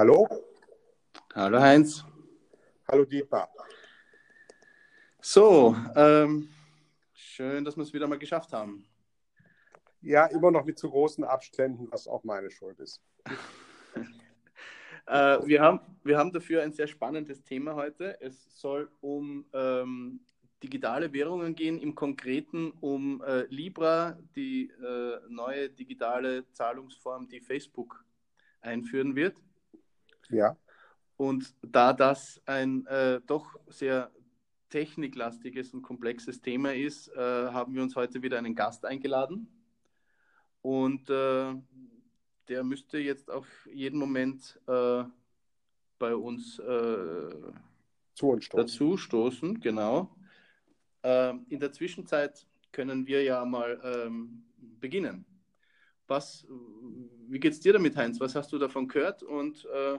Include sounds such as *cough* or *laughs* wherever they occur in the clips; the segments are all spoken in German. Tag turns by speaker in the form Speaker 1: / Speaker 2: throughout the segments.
Speaker 1: Hallo?
Speaker 2: Hallo Heinz.
Speaker 1: Hallo Deepa.
Speaker 2: So, ähm, schön, dass wir es wieder mal geschafft haben.
Speaker 1: Ja, immer noch mit zu großen Abständen, was auch meine Schuld ist. *laughs*
Speaker 2: äh, wir, haben, wir haben dafür ein sehr spannendes Thema heute. Es soll um ähm, digitale Währungen gehen, im Konkreten um äh, Libra, die äh, neue digitale Zahlungsform, die Facebook einführen wird.
Speaker 1: Ja.
Speaker 2: Und da das ein äh, doch sehr techniklastiges und komplexes Thema ist, äh, haben wir uns heute wieder einen Gast eingeladen. Und äh, der müsste jetzt auf jeden Moment äh, bei uns äh,
Speaker 1: Zu uns stoßen.
Speaker 2: dazu stoßen. Genau. Ähm, in der Zwischenzeit können wir ja mal ähm, beginnen. Was, wie geht's dir damit, Heinz? Was hast du davon gehört und äh,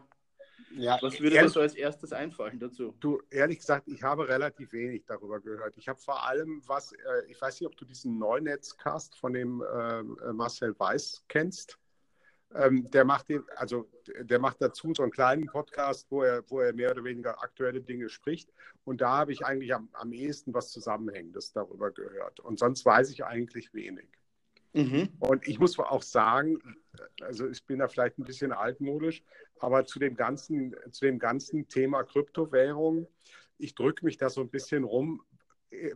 Speaker 1: Ja,
Speaker 2: was würde dir so als erstes einfallen dazu?
Speaker 1: du, ehrlich gesagt, ich habe relativ wenig darüber gehört. Ich habe vor allem was, äh, ich weiß nicht, ob du diesen Neunetzcast von dem ähm, äh, Marcel Weiß kennst. Ähm, der macht den, also der macht dazu so einen kleinen Podcast, wo er, wo er mehr oder weniger aktuelle Dinge spricht. Und da habe ich eigentlich am, am ehesten was Zusammenhängendes darüber gehört. Und sonst weiß ich eigentlich wenig.
Speaker 2: Mhm.
Speaker 1: Und ich muss auch sagen, also ich bin da vielleicht ein bisschen altmodisch, aber zu dem ganzen, zu dem ganzen Thema Kryptowährung, ich drücke mich da so ein bisschen rum,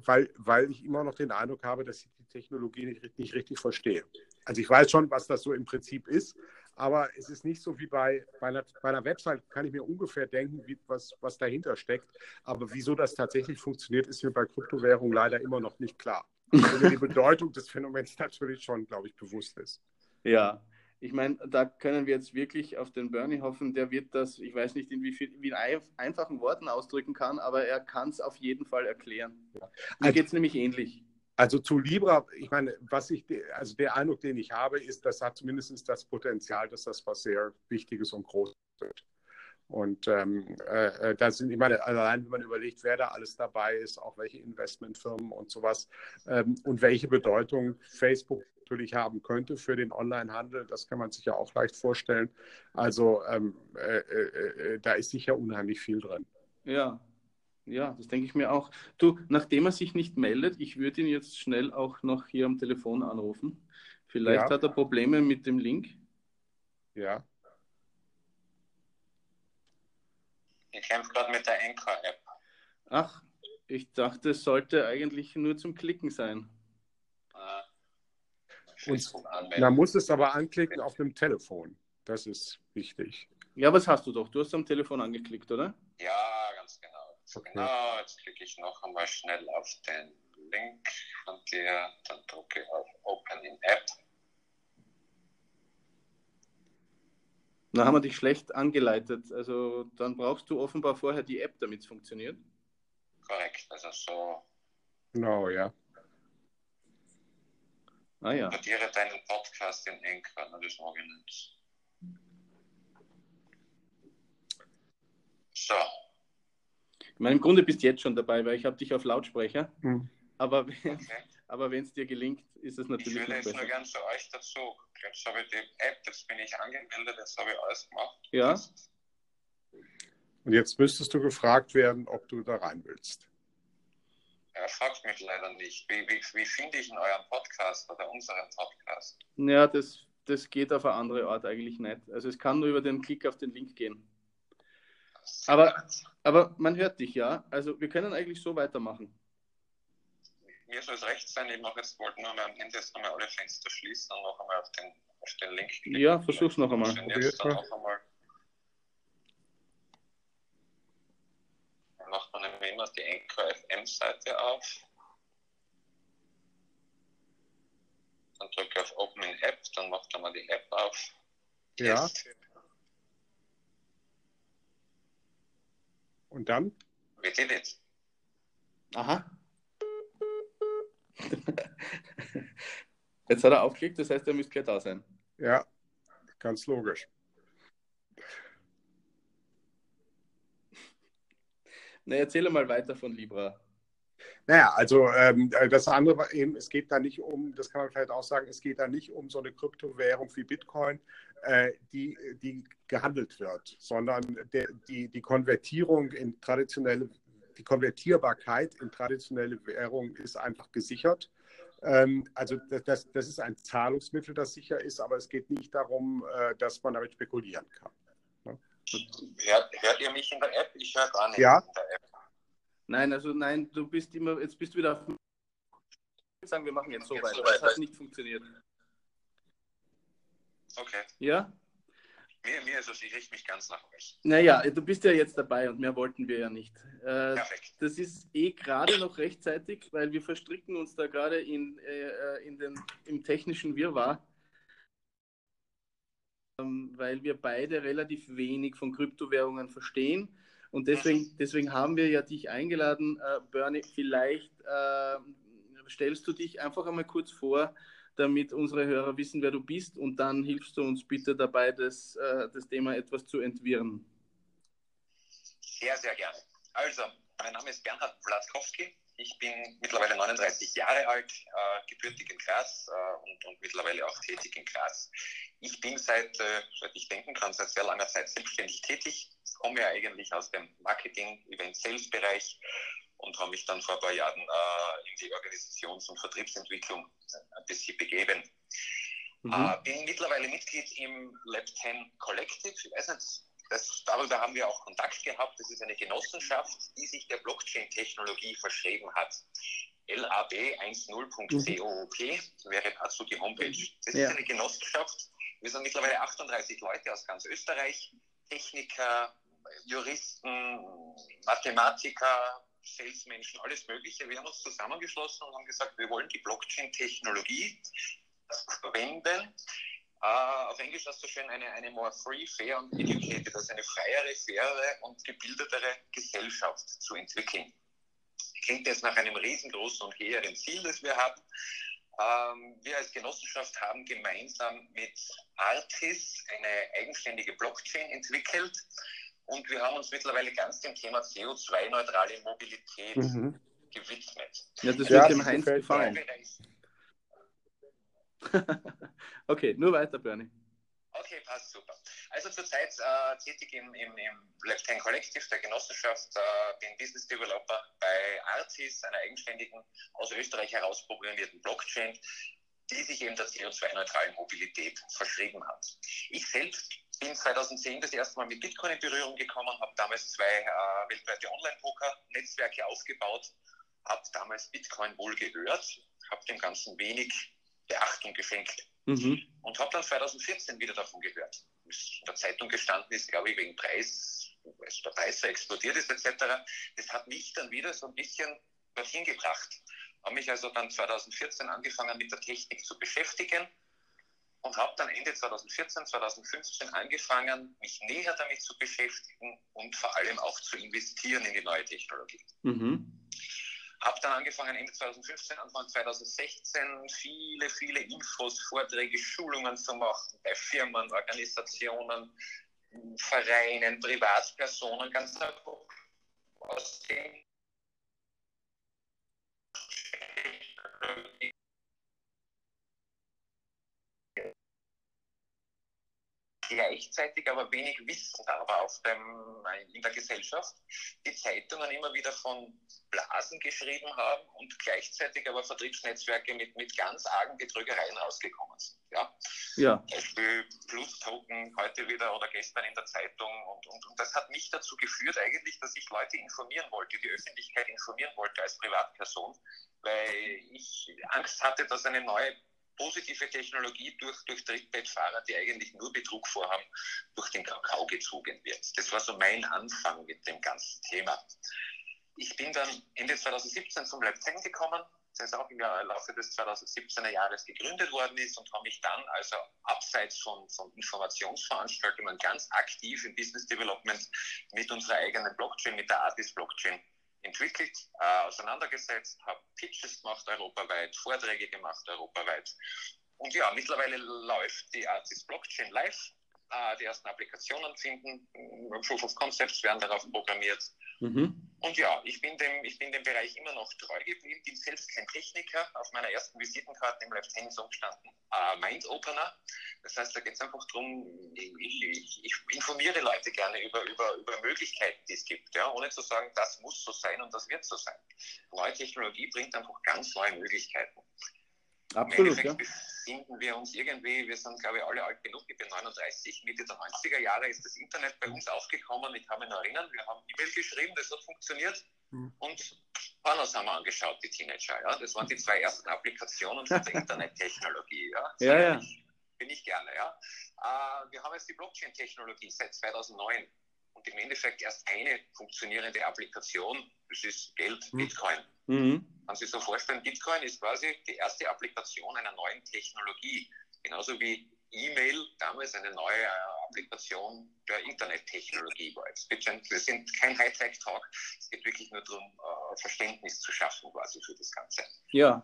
Speaker 1: weil, weil ich immer noch den Eindruck habe, dass ich die Technologie nicht, nicht richtig verstehe. Also ich weiß schon, was das so im Prinzip ist, aber es ist nicht so wie bei, bei, einer, bei einer Website, kann ich mir ungefähr denken, wie, was, was dahinter steckt. Aber wieso das tatsächlich funktioniert, ist mir bei Kryptowährung leider immer noch nicht klar. Wenn *laughs* mir die Bedeutung des Phänomens natürlich schon, glaube ich, bewusst ist.
Speaker 2: Ja, ich meine, da können wir jetzt wirklich auf den Bernie hoffen, der wird das, ich weiß nicht, in wie, viel, wie in ein, einfachen Worten ausdrücken kann, aber er kann es auf jeden Fall erklären. Mir
Speaker 1: Also-
Speaker 2: geht es nämlich ähnlich.
Speaker 1: Also zu Libra, ich meine, was ich, also der Eindruck, den ich habe, ist, das hat zumindest das Potenzial, dass das was sehr Wichtiges und Großes wird. Und ähm, äh, da sind, ich meine, allein wenn man überlegt, wer da alles dabei ist, auch welche Investmentfirmen und sowas ähm, und welche Bedeutung Facebook natürlich haben könnte für den Onlinehandel, das kann man sich ja auch leicht vorstellen. Also ähm, äh, äh, äh, da ist sicher unheimlich viel drin.
Speaker 2: Ja, ja, das denke ich mir auch. Du, nachdem er sich nicht meldet, ich würde ihn jetzt schnell auch noch hier am Telefon anrufen. Vielleicht
Speaker 1: Ja.
Speaker 2: hat er Probleme mit dem Link.
Speaker 1: Ja.
Speaker 3: Ich kämpfe gerade mit der Anchor-App.
Speaker 2: Ach, ich dachte, es sollte eigentlich nur zum Klicken sein.
Speaker 3: Facebook anmelden.
Speaker 1: Man muss es aber anklicken auf dem Telefon. Das ist wichtig.
Speaker 2: Ja, was hast du doch? Du hast am Telefon angeklickt, oder?
Speaker 3: Ja, ganz genau.
Speaker 1: Okay.
Speaker 3: Genau, jetzt klicke ich noch einmal schnell auf den Link von dir, dann drücke ich auf Open in App.
Speaker 2: Da haben wir dich schlecht angeleitet. Also dann brauchst du offenbar vorher die App, damit es funktioniert.
Speaker 3: Korrekt, also so
Speaker 1: Genau, ja.
Speaker 2: Ah ja.
Speaker 3: Notiere deinen Podcast in Anchor, na, das mag ich nicht. So,
Speaker 2: Ich meine, im Grunde bist du jetzt schon dabei, weil ich habe dich auf Lautsprecher.
Speaker 1: Hm.
Speaker 2: Aber wenn
Speaker 3: okay. *laughs*
Speaker 2: aber es dir gelingt, ist es
Speaker 3: Ich
Speaker 2: natürlich
Speaker 3: würde
Speaker 2: noch
Speaker 3: jetzt nur
Speaker 2: besser.
Speaker 3: gern zu euch dazu. Jetzt habe ich die App, jetzt bin ich angemeldet, jetzt habe ich alles gemacht.
Speaker 2: Ja.
Speaker 1: Und jetzt müsstest du gefragt werden, ob du da rein willst.
Speaker 3: er fragt mich leider nicht. Wie, wie, wie finde ich in euren Podcast oder unseren Podcast?
Speaker 2: Ja, das, das geht auf eine andere Art eigentlich nicht. Also es kann nur über den Klick auf den Link gehen. Aber- Aber man hört dich, ja. Also wir können eigentlich so weitermachen.
Speaker 3: Mir soll es recht sein, ich mache jetzt, wollte nur mal am Ende jetzt nochmal alle Fenster schließen und noch einmal auf den, auf den Link klicken.
Speaker 2: Ja, versuch's noch einmal.
Speaker 3: Jetzt dann noch einmal. Dann macht man nämlich immer die Anchor FM Seite auf. Dann drücke ich auf Open in App, dann macht er mal die App auf.
Speaker 1: Ja.
Speaker 3: Jetzt.
Speaker 1: Und dann?
Speaker 3: We did it.
Speaker 2: Aha. *laughs* Jetzt hat er aufgelegt, das heißt, er müsste gleich da sein.
Speaker 1: Ja, ganz logisch.
Speaker 2: Na, erzähle mal weiter von Libra.
Speaker 1: Naja, also ähm, das andere war eben, es geht da nicht um, das kann man vielleicht auch sagen, es geht da nicht um so eine Kryptowährung wie Bitcoin, äh, die, die gehandelt wird, sondern der, die, die Konvertierung in traditionelle, die Konvertierbarkeit in traditionelle Währung ist einfach gesichert. Ähm, also das, das ist ein Zahlungsmittel, das sicher ist, aber es geht nicht darum, äh, dass man damit spekulieren kann.
Speaker 3: Ne? Hört, hört, ihr mich in der App? Ich höre gar nicht
Speaker 1: ja.
Speaker 3: in der App.
Speaker 2: Nein, also nein, du bist immer, jetzt bist du wieder auf sagen, wir machen jetzt so weiter. Das hat nicht funktioniert.
Speaker 3: Okay.
Speaker 2: Ja?
Speaker 3: Mir, mir ist es, ich richte mich ganz nach euch.
Speaker 2: Naja, du bist ja jetzt dabei und mehr wollten wir ja nicht.
Speaker 3: Äh, Perfekt.
Speaker 2: Das ist eh gerade noch rechtzeitig, weil wir verstricken uns da gerade in, äh, in den, im technischen Wirrwarr, ähm, weil wir beide relativ wenig von Kryptowährungen verstehen. Und deswegen, mhm. deswegen haben wir ja dich eingeladen, äh, Bernie. Vielleicht äh, stellst du dich einfach einmal kurz vor, damit unsere Hörer wissen, wer du bist und dann hilfst du uns bitte dabei, das, äh, das Thema etwas zu entwirren.
Speaker 3: Sehr, sehr gerne. Also, mein Name ist Bernhard Blatkowski. Ich bin mittlerweile 39 Jahre alt, äh, gebürtig in Graz äh, und, und, mittlerweile auch tätig in Graz. Ich bin seit, äh, seit ich denken kann, seit sehr langer Zeit selbstständig tätig. Ich komme ja eigentlich aus dem Marketing, Event, Sales-Bereich und habe mich dann vor ein paar Jahren äh, in die Organisations- und Vertriebsentwicklung ein bisschen begeben. Mhm. Äh, bin mittlerweile Mitglied im Lab 10 Collective. Ich weiß nicht, das, darüber haben wir auch Kontakt gehabt. Das ist eine Genossenschaft, die sich der Blockchain-Technologie verschrieben hat. lab10.coop mhm. wäre dazu die Homepage. Das ja. ist eine Genossenschaft. Wir sind mittlerweile 38 Leute aus ganz Österreich. Techniker, Juristen, Mathematiker, Salesmenschen, alles Mögliche. Wir haben uns zusammengeschlossen und haben gesagt, wir wollen die Blockchain-Technologie verwenden. Uh, auf Englisch hast du schön eine, eine more free, fair und educated, also eine freiere, fairere und gebildetere Gesellschaft zu entwickeln. Klingt jetzt nach einem riesengroßen und hehren Ziel, das wir haben. Ähm, wir als Genossenschaft haben gemeinsam mit Artis eine eigenständige Blockchain entwickelt und wir haben uns mittlerweile ganz dem Thema CO2-neutrale Mobilität mhm. gewidmet.
Speaker 2: Ja, das wird dem Heinz gefallen. *laughs* okay, nur weiter, Bernie.
Speaker 3: Okay, passt super. Also zurzeit äh, tätig im, im, im Left Hand Collective der Genossenschaft, äh, bin Business Developer bei Artis, einer eigenständigen, aus Österreich heraus programmierten Blockchain, die sich eben der CO2-neutralen Mobilität verschrieben hat. Ich selbst bin 2010 das erste Mal mit Bitcoin in Berührung gekommen, habe damals zwei äh, weltweite Online-Poker-Netzwerke aufgebaut, habe damals Bitcoin wohl gehört, habe dem Ganzen wenig Beachtung geschenkt mhm. und habe dann 2014 wieder davon gehört. Was in der Zeitung gestanden ist, glaube ich, wegen Preis, weil der Preis so explodiert ist etc. Das hat mich dann wieder so ein bisschen dorthin gebracht. Habe mich also dann 2014 angefangen mit der Technik zu beschäftigen und habe dann Ende 2014, 2015 angefangen, mich näher damit zu beschäftigen und vor allem auch zu investieren in die neue Technologie. Mhm. Habe dann angefangen, Ende 2015, Anfang 2016 viele, viele Infos, Vorträge, Schulungen zu machen bei Firmen, Organisationen, Vereinen, Privatpersonen, ganz einfach aus dem gleichzeitig aber wenig Wissen aber auf dem, in der Gesellschaft. Die Zeitungen immer wieder von Blasen geschrieben haben und gleichzeitig aber Vertriebsnetzwerke mit, mit ganz argen Betrügereien rausgekommen sind. Ja?
Speaker 2: Ja.
Speaker 3: Beispiel Plus-Token heute wieder oder gestern in der Zeitung und, und, und das hat mich dazu geführt eigentlich, dass ich Leute informieren wollte, die Öffentlichkeit informieren wollte als Privatperson, weil ich Angst hatte, dass eine neue positive Technologie durch, durch Trittbettfahrer, die eigentlich nur Betrug vorhaben, durch den Kakao gezogen wird. Das war so mein Anfang mit dem ganzen Thema. Ich bin dann Ende 2017 zum Lab 10 gekommen, das auch im Laufe des 2017er Jahres gegründet worden ist und habe mich dann also abseits von, von Informationsveranstaltungen ganz aktiv im Business Development mit unserer eigenen Blockchain, mit der Artis Blockchain entwickelt, äh, auseinandergesetzt, habe Pitches gemacht europaweit, Vorträge gemacht europaweit. Und ja, mittlerweile läuft die Artis Blockchain live. Äh, die ersten Applikationen finden, Proof of Concepts werden darauf programmiert. Mhm. Und ja, ich bin, dem, ich bin dem Bereich immer noch treu geblieben, bin selbst kein Techniker. Auf meiner ersten Visitenkarte im Live Tennis umgestanden, äh, Mind Opener. Das heißt, da geht es einfach darum, ich, ich, ich, informiere Leute gerne über, über, über Möglichkeiten, die es gibt, ja, ohne zu sagen, das muss so sein und das wird so sein. Neue Technologie bringt einfach ganz neue Möglichkeiten.
Speaker 2: Absolut, ja.
Speaker 3: befinden wir uns irgendwie, wir sind glaube ich alle alt genug, ich bin 39, Mitte der 90er Jahre ist das Internet bei uns aufgekommen, ich kann mich noch erinnern, wir haben E-Mail geschrieben, das hat funktioniert mhm. und Pornos haben wir angeschaut, die Teenager, ja, das waren die zwei ersten Applikationen von der *laughs* Internettechnologie, ja.
Speaker 2: ja, ja.
Speaker 3: Bin ich, bin ich gerne, ja. Uh, wir haben jetzt die Blockchain-Technologie seit 2009 und im Endeffekt erst eine funktionierende Applikation, das ist Geld, mhm. Bitcoin. Mhm. Man sich so vorstellen, Bitcoin ist quasi die erste Applikation einer neuen Technologie. Genauso wie E-Mail damals eine neue äh, Applikation der Internettechnologie war. Wir sind kein Hightech-Talk. Es geht wirklich nur darum, äh, Verständnis zu schaffen quasi für das Ganze.
Speaker 2: Ja.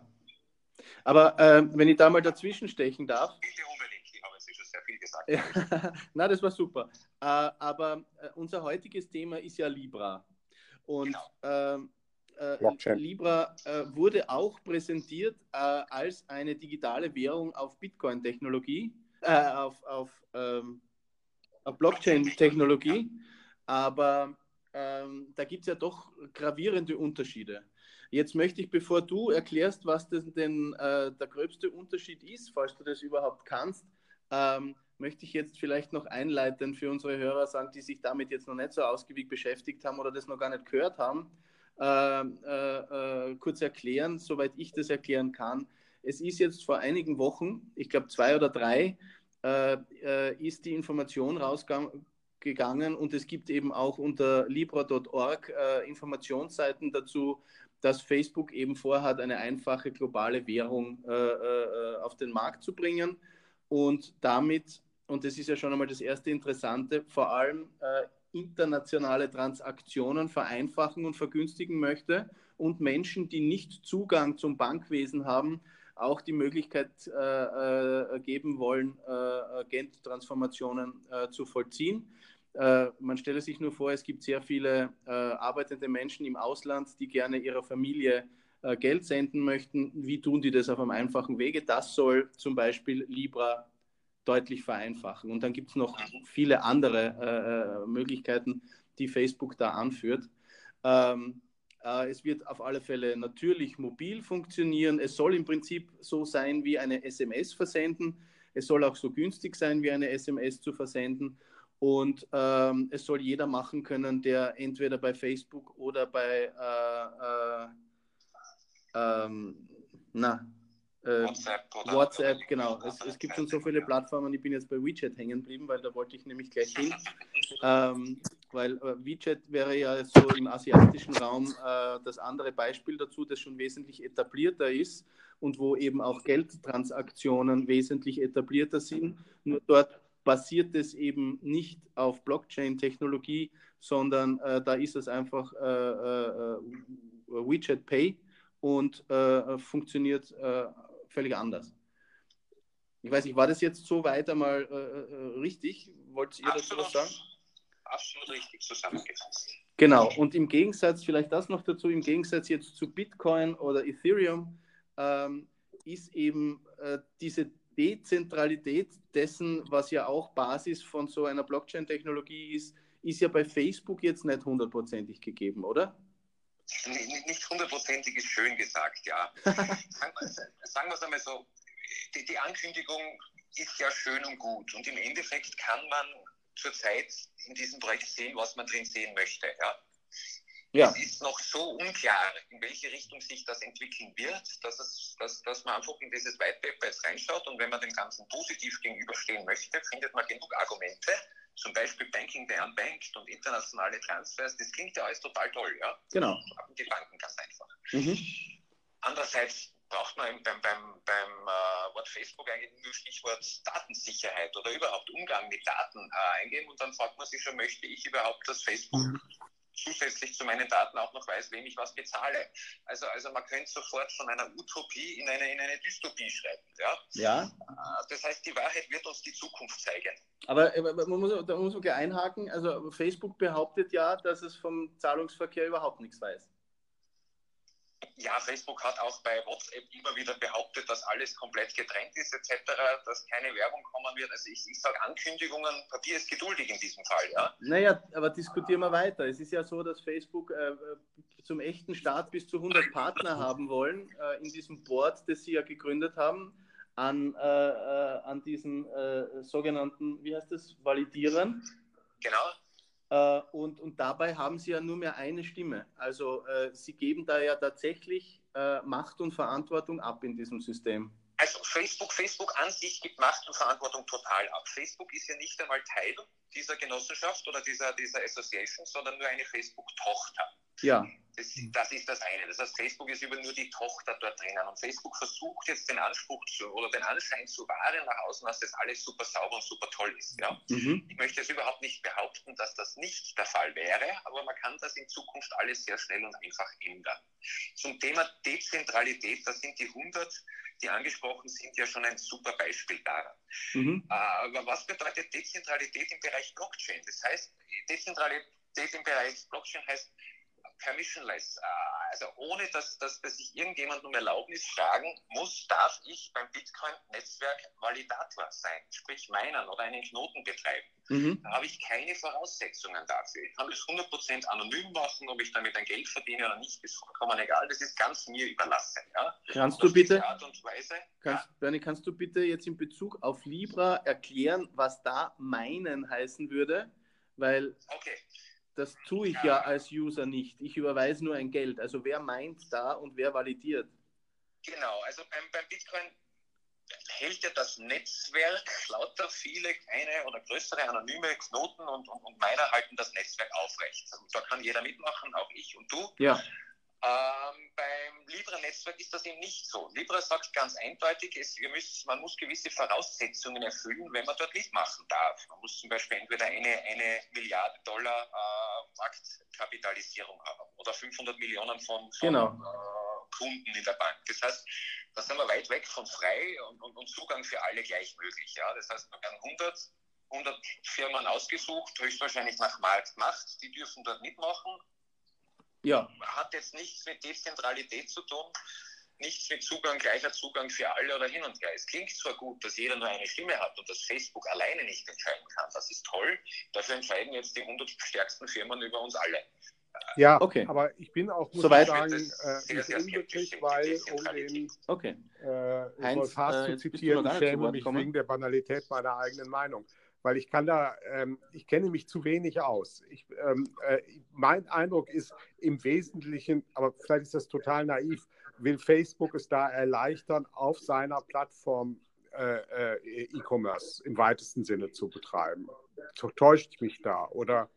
Speaker 2: Aber äh, wenn ich da mal dazwischen stechen darf.
Speaker 3: Bitte unbedingt, ich habe jetzt schon sehr viel gesagt. *laughs*
Speaker 2: Na, das war super. Äh, aber äh, unser heutiges Thema ist ja Libra. Und genau. Ähm, äh, Libra äh, wurde auch präsentiert äh, als eine digitale Währung auf Bitcoin-Technologie, äh, auf, auf, ähm, auf Blockchain-Technologie. Aber ähm, da gibt es ja doch gravierende Unterschiede. Jetzt möchte ich, bevor du erklärst, was das denn äh, der gröbste Unterschied ist, falls du das überhaupt kannst, ähm, möchte ich jetzt vielleicht noch einleiten für unsere Hörer sagen, die sich damit jetzt noch nicht so ausgiebig beschäftigt haben oder das noch gar nicht gehört haben äh, äh, äh, kurz erklären, soweit ich das erklären kann. Es ist jetzt vor einigen Wochen, ich glaube zwei oder drei, äh, äh, ist die Information rausgegangen und es gibt eben auch unter libra.org Informationsseiten dazu, dass Facebook eben vorhat, eine einfache globale Währung auf den Markt zu bringen und damit, und das ist ja schon einmal das erste Interessante, vor allem internationale Transaktionen vereinfachen und vergünstigen möchte und Menschen, die nicht Zugang zum Bankwesen haben, auch die Möglichkeit äh, äh, geben wollen, äh, Geldtransformationen äh, zu vollziehen. Äh, man stelle sich nur vor, es gibt sehr viele äh, arbeitende Menschen im Ausland, die gerne ihrer Familie Geld senden möchten. Wie tun die das auf einem einfachen Wege? Das soll zum Beispiel Libra deutlich vereinfachen. Und dann gibt es noch viele andere äh, Möglichkeiten, die Facebook da anführt. Ähm, äh, es wird auf alle Fälle natürlich mobil funktionieren. Es soll im Prinzip so sein wie eine SMS versenden. Es soll auch so günstig sein wie eine SMS zu versenden. Und ähm, es soll jeder machen können, der entweder bei Facebook oder bei äh, äh ähm, na, äh, WhatsApp, oder WhatsApp, genau. Es, es, gibt schon so viele Plattformen. Ich bin jetzt bei WeChat hängen geblieben, weil da wollte ich nämlich gleich hin. ähm, weil äh, WeChat wäre ja so im asiatischen Raum äh, das andere Beispiel dazu, das schon wesentlich etablierter ist und wo eben auch Geldtransaktionen wesentlich etablierter sind. Nur dort basiert es eben nicht auf Blockchain-Technologie, sondern äh, da ist es einfach äh, äh, WeChat Pay und funktioniert völlig anders. Ich weiß nicht, war das jetzt so weit einmal äh, äh richtig? Wollt ihr dazu was sagen?
Speaker 3: Absolut richtig zusammengefasst.
Speaker 2: Genau, und im Gegensatz, vielleicht das noch dazu, im Gegensatz jetzt zu Bitcoin oder Ethereum, ähm, ist eben äh, diese Dezentralität dessen, was ja auch Basis von so einer Blockchain-Technologie ist, ist ja bei Facebook jetzt nicht hundertprozentig gegeben, oder?
Speaker 3: Nicht hundertprozentig ist schön gesagt, ja. *laughs* sagen wir es einmal so, die, die, Ankündigung ist ja schön und gut und im Endeffekt kann man zurzeit in diesem Projekt sehen, was man drin sehen möchte. Ja. Ja. Es ist noch so unklar, in welche Richtung sich das entwickeln wird, dass, es, dass, dass man einfach in dieses White Paper jetzt reinschaut und wenn man dem Ganzen positiv gegenüberstehen möchte, findet man genug Argumente, zum Beispiel Banking the Unbanked und internationale Transfers, das klingt ja alles total toll, ja?
Speaker 2: Genau.
Speaker 3: Haben die Banken ganz einfach. Mhm. Andererseits braucht man beim, beim, beim äh, Wort Facebook eigentlich nur Stichwort Datensicherheit oder überhaupt Umgang mit Daten äh, eingeben und dann fragt man sich schon, möchte ich überhaupt, dass Facebook mhm. Zusätzlich zu meinen Daten auch noch weiß, wem ich was bezahle. Also, also man könnte sofort von einer Utopie in eine, in eine Dystopie schreiben. Ja?
Speaker 2: ja.
Speaker 3: Äh, das heißt, die Wahrheit wird uns die Zukunft zeigen.
Speaker 2: Aber man muss, da muss man gleich einhaken. Also Facebook behauptet ja, dass es vom Zahlungsverkehr überhaupt nichts weiß.
Speaker 3: Ja, Facebook hat auch bei WhatsApp immer wieder behauptet, dass alles komplett getrennt ist etc., dass keine Werbung kommen wird. Also ich, ich sage Ankündigungen, Papier ist geduldig in diesem Fall. Ja?
Speaker 2: Naja, aber diskutieren wir weiter. Es ist ja so, dass Facebook äh, zum echten Start bis zu 100 Partner haben wollen äh, in diesem Board, das sie ja gegründet haben, an, äh, äh an diesen äh, sogenannten, wie heißt das, Validierern.
Speaker 3: Genau.
Speaker 2: Äh, und, und dabei haben sie ja nur mehr eine Stimme. Also äh, sie geben da ja tatsächlich äh, Macht und Verantwortung ab in diesem System.
Speaker 3: Also Facebook, Facebook an sich gibt Macht und Verantwortung total ab. Facebook ist ja nicht einmal Teil dieser Genossenschaft oder dieser, dieser Association, sondern nur eine Facebook-Tochter.
Speaker 2: Ja.
Speaker 3: Das, das, ist das eine. Das heißt, Facebook ist über nur die Tochter dort drinnen. Und Facebook versucht jetzt den Anspruch zu, oder den Anschein zu wahren nach außen, dass das alles super sauber und super toll ist. Ja? Mhm. Ich möchte es überhaupt nicht behaupten, dass das nicht der Fall wäre, aber man kann das in Zukunft alles sehr schnell und einfach ändern. Zum Thema Dezentralität, da sind die 100, die angesprochen sind, ja schon ein super Beispiel daran. Mhm. Äh, aber was bedeutet Dezentralität im Bereich Blockchain? Das heißt, Dezentralität im Bereich Blockchain heißt, permissionless, äh, also ohne dass, dass, dass ich irgendjemand um Erlaubnis fragen muss, darf ich beim Bitcoin-Netzwerk Validator sein, sprich meinen oder einen Knoten betreiben. Mhm. Da habe ich keine Voraussetzungen dafür. Ich kann das 100% anonym machen, ob ich damit ein Geld verdiene oder nicht, ist vollkommen egal. Das ist ganz mir überlassen. Ja?
Speaker 2: Kannst du bitte, Weise, kannst, ja? Bernie, kannst du bitte jetzt in Bezug auf Libra erklären, was da meinen heißen würde? Weil
Speaker 3: okay
Speaker 2: das tue ich ja als User nicht. Ich überweise nur ein Geld. Also wer meint da und wer validiert?
Speaker 3: Genau, also beim, beim Bitcoin hält ja das Netzwerk lauter viele kleine oder größere anonyme Knoten und, und, und meiner halten das Netzwerk aufrecht. Also da kann jeder mitmachen, auch ich und du.
Speaker 2: Ja.
Speaker 3: Ähm, beim Libra-Netzwerk ist das eben nicht so. Libra sagt ganz eindeutig, es, müsst, man muss gewisse Voraussetzungen erfüllen, wenn man dort mitmachen darf. Man muss zum Beispiel entweder eine, eine Milliarde Dollar äh, Marktkapitalisierung haben oder 500 Millionen von, von
Speaker 2: genau.
Speaker 3: äh, Kunden in der Bank. Das heißt, da sind wir weit weg von frei und, und, und Zugang für alle gleich möglich. Ja? Das heißt, man werden 100 100 Firmen ausgesucht, höchstwahrscheinlich nach Marktmacht, die dürfen dort mitmachen
Speaker 2: ja.
Speaker 3: Hat jetzt nichts mit Dezentralität zu tun, nichts mit Zugang, gleicher Zugang für alle oder hin und her. Es klingt zwar gut, dass jeder nur eine Stimme hat und dass Facebook alleine nicht entscheiden kann. Das ist toll. Dafür entscheiden jetzt die 100 stärksten Firmen über uns alle.
Speaker 1: Ja, okay. aber ich bin auch, muss Soweit sagen, äh, nicht unglücklich, weil, um den
Speaker 2: okay.
Speaker 1: äh, Heinz, Haas äh, zu zitieren, ich schäme mich wegen der Banalität meiner eigenen Meinung weil ich kann da, ähm, ich kenne mich zu wenig aus. Ich, ähm, äh, mein Eindruck ist im Wesentlichen, aber vielleicht ist das total naiv, will Facebook es da erleichtern, auf seiner Plattform äh, äh, E-Commerce im weitesten Sinne zu betreiben. Täuscht ich mich da oder?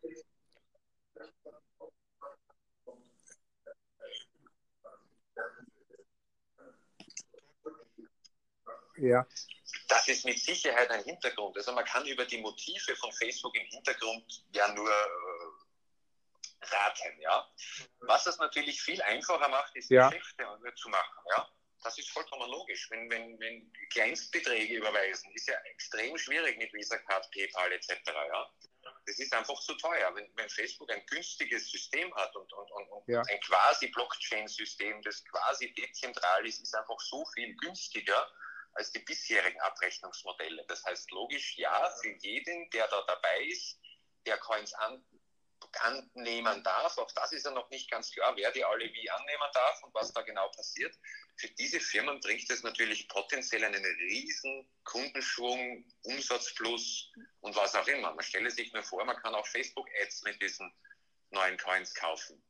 Speaker 3: Ja. Das ist mit Sicherheit ein Hintergrund. Also man kann über die Motive von Facebook im Hintergrund ja nur äh, raten. Ja? Was das natürlich viel einfacher macht, ist ja. Geschäfte zu machen. Ja? Das ist vollkommen logisch. Wenn, wenn, wenn Kleinstbeträge überweisen, ist ja extrem schwierig mit Visa Card, PayPal etc. Ja? Das ist einfach zu teuer. Wenn, wenn Facebook ein günstiges System hat und, und, und, und ja. ein quasi Blockchain-System, das quasi dezentral ist, ist einfach so viel günstiger als die bisherigen Abrechnungsmodelle. Das heißt logisch, ja, für jeden, der da dabei ist, der Coins an, annehmen darf, auch das ist ja noch nicht ganz klar, wer die alle wie annehmen darf und was da genau passiert. Für diese Firmen bringt es natürlich potenziell einen riesen Kundenschwung, Umsatzplus und was auch immer. Man stelle sich nur vor, man kann auch Facebook-Ads mit diesen neuen Coins kaufen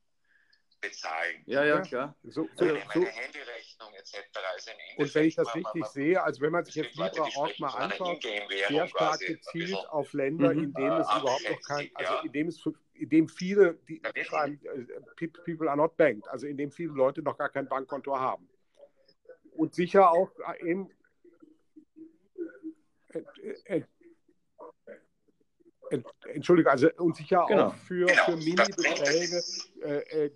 Speaker 3: bezahlen.
Speaker 2: Ja, ja, klar.
Speaker 1: So, so, meine,
Speaker 3: meine Handyrechnung etc.
Speaker 1: Also und wenn ich das richtig man, sehe, also wenn man sich jetzt Libra auch mal anschaut, sehr stark gezielt auf Länder, mhm. in denen es überhaupt noch kein, also in dem es in dem viele, die schreiben, äh, people are not banked, also in dem viele Leute noch gar kein Bankkonto haben. Und sicher auch in, äh, äh, Entschuldigung, also und sicher
Speaker 2: Genau.
Speaker 1: auch für,
Speaker 3: Genau,
Speaker 1: für Mini-Beträge, äh, äh,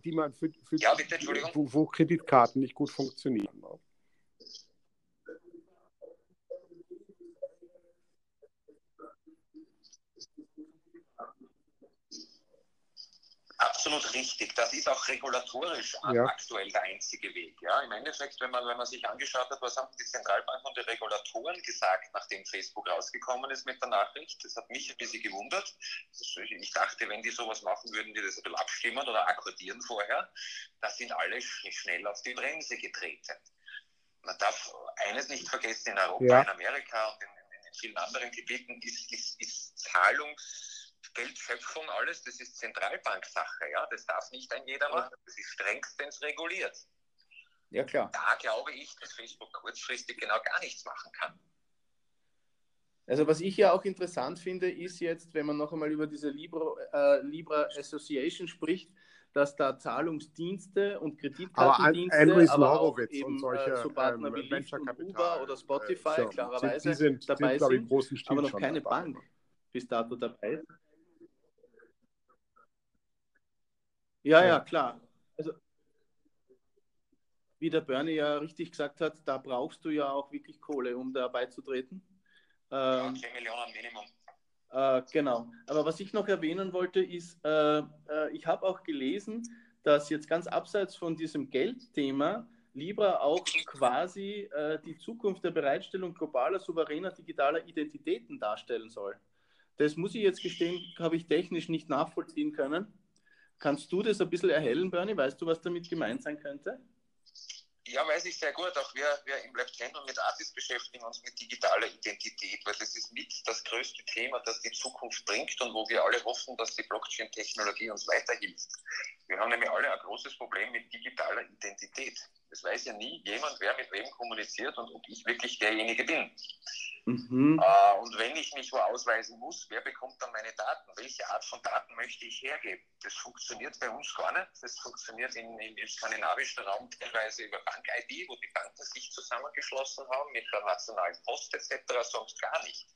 Speaker 1: die man für, für
Speaker 3: Ja, bitte,
Speaker 1: wo, wo Kreditkarten nicht gut funktionieren. ne?
Speaker 3: Absolut richtig. Das ist auch regulatorisch
Speaker 1: Ja.
Speaker 3: aktuell der einzige Weg. Ja, Im Endeffekt, wenn man, wenn man sich angeschaut hat, was haben die Zentralbanken und die Regulatoren gesagt, nachdem Facebook rausgekommen ist mit der Nachricht, das hat mich ein bisschen gewundert. Ich dachte, wenn die sowas machen, würden die das ein bisschen abstimmen oder akkordieren vorher. Da sind alle sch- schnell auf die Bremse getreten. Man darf eines nicht vergessen, in Europa,
Speaker 1: Ja.
Speaker 3: in Amerika und in, in, in vielen anderen Gebieten ist, ist, ist Zahlungs Geldschöpfung, alles, das ist Zentralbanksache, ja. Das darf nicht ein jeder machen. Das ist strengstens reguliert.
Speaker 2: Ja, klar.
Speaker 3: Da glaube ich, dass Facebook kurzfristig genau gar nichts machen kann.
Speaker 2: Also was ich ja auch interessant finde, ist jetzt, wenn man noch einmal über diese Libra, äh, Libra Association spricht, dass da Zahlungsdienste und
Speaker 1: Aber
Speaker 2: Kreditkartendienste, aber auch
Speaker 1: Horowitz
Speaker 2: eben
Speaker 1: und solche
Speaker 2: äh, so Partner
Speaker 1: ähm,
Speaker 2: wie Lyft und
Speaker 1: Venture-Kapital-
Speaker 2: Uber oder Spotify
Speaker 1: äh, Firmen,
Speaker 2: klarerweise
Speaker 1: die sind,
Speaker 2: dabei
Speaker 1: sind, ich,
Speaker 2: sind,
Speaker 1: großen Stil
Speaker 2: aber noch keine
Speaker 1: dabei.
Speaker 2: Bank bis dato dabei ist. Ja,
Speaker 1: Ja.
Speaker 2: klar. Also, wie der Bernie ja richtig gesagt hat, da brauchst du ja auch wirklich Kohle, um da beizutreten.
Speaker 3: Ja,
Speaker 2: Ähm,
Speaker 3: 10 Millionen Minimum.
Speaker 2: äh, genau. Aber was ich noch erwähnen wollte, ist, äh, äh, ich habe auch gelesen, dass jetzt ganz abseits von diesem Geldthema Libra auch quasi äh, die Zukunft der Bereitstellung globaler, souveräner, digitaler Identitäten darstellen soll. Das muss ich jetzt gestehen, habe ich technisch nicht nachvollziehen können. Kannst du das ein bisschen erhellen, Bernie? Weißt du, was damit gemeint sein könnte?
Speaker 3: Ja, weiß ich sehr gut. Auch wir, wir im Lab 10 und mit Artis beschäftigen uns mit digitaler Identität, weil das ist mit das größte Thema, das die Zukunft bringt und wo wir alle hoffen, dass die Blockchain-Technologie uns weiterhilft. Wir haben nämlich alle ein großes Problem mit digitaler Identität. Es weiß ja nie jemand, wer mit wem kommuniziert und ob ich wirklich derjenige bin.
Speaker 2: Mhm.
Speaker 3: Äh, und wenn ich mich wo ausweisen muss, wer bekommt dann meine Daten? Welche Art von Daten möchte ich hergeben? Das funktioniert bei uns gar nicht. Das funktioniert in, in, im skandinavischen Raum teilweise über Bank-ID, wo die Banken sich zusammengeschlossen haben mit der nationalen Post etc., sonst gar nicht.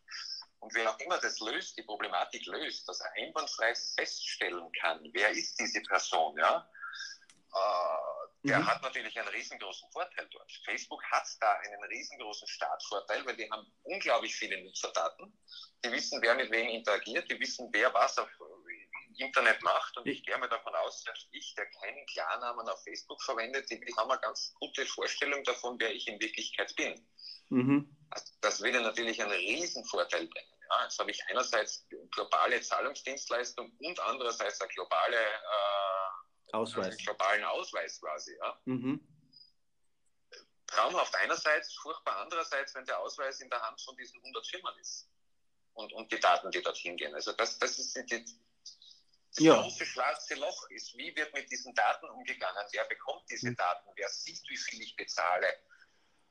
Speaker 3: Und wer auch immer das löst, die Problematik löst, dass er einwandfrei feststellen kann, wer ist diese Person, ja, äh, der
Speaker 2: Mhm.
Speaker 3: hat natürlich einen riesengroßen Vorteil dort. Facebook hat da einen riesengroßen Startvorteil, weil die haben unglaublich viele Nutzerdaten. Die wissen, wer mit wem interagiert, die wissen, wer was auf äh, Internet macht. Und ich gehe mal davon aus, selbst ich, der keinen Klarnamen auf Facebook verwendet, die, haben eine ganz gute Vorstellung davon, wer ich in Wirklichkeit bin.
Speaker 2: Mhm.
Speaker 3: Also Das würde natürlich einen Riesenvorteil bringen. Ja, jetzt habe ich einerseits globale Zahlungsdienstleistung und andererseits eine globale, äh,
Speaker 2: Ausweis.
Speaker 3: einen globalen Ausweis quasi. Ja.
Speaker 2: Mhm.
Speaker 3: Traumhaft einerseits, furchtbar andererseits, wenn der Ausweis in der Hand von diesen 100 Firmen ist und, und die Daten, die dorthin gehen. Also das, das ist die, das
Speaker 2: Ja.
Speaker 3: große schwarze Loch ist, wie wird mit diesen Daten umgegangen? Wer bekommt diese
Speaker 2: Mhm.
Speaker 3: Daten? Wer sieht, wie viel ich bezahle?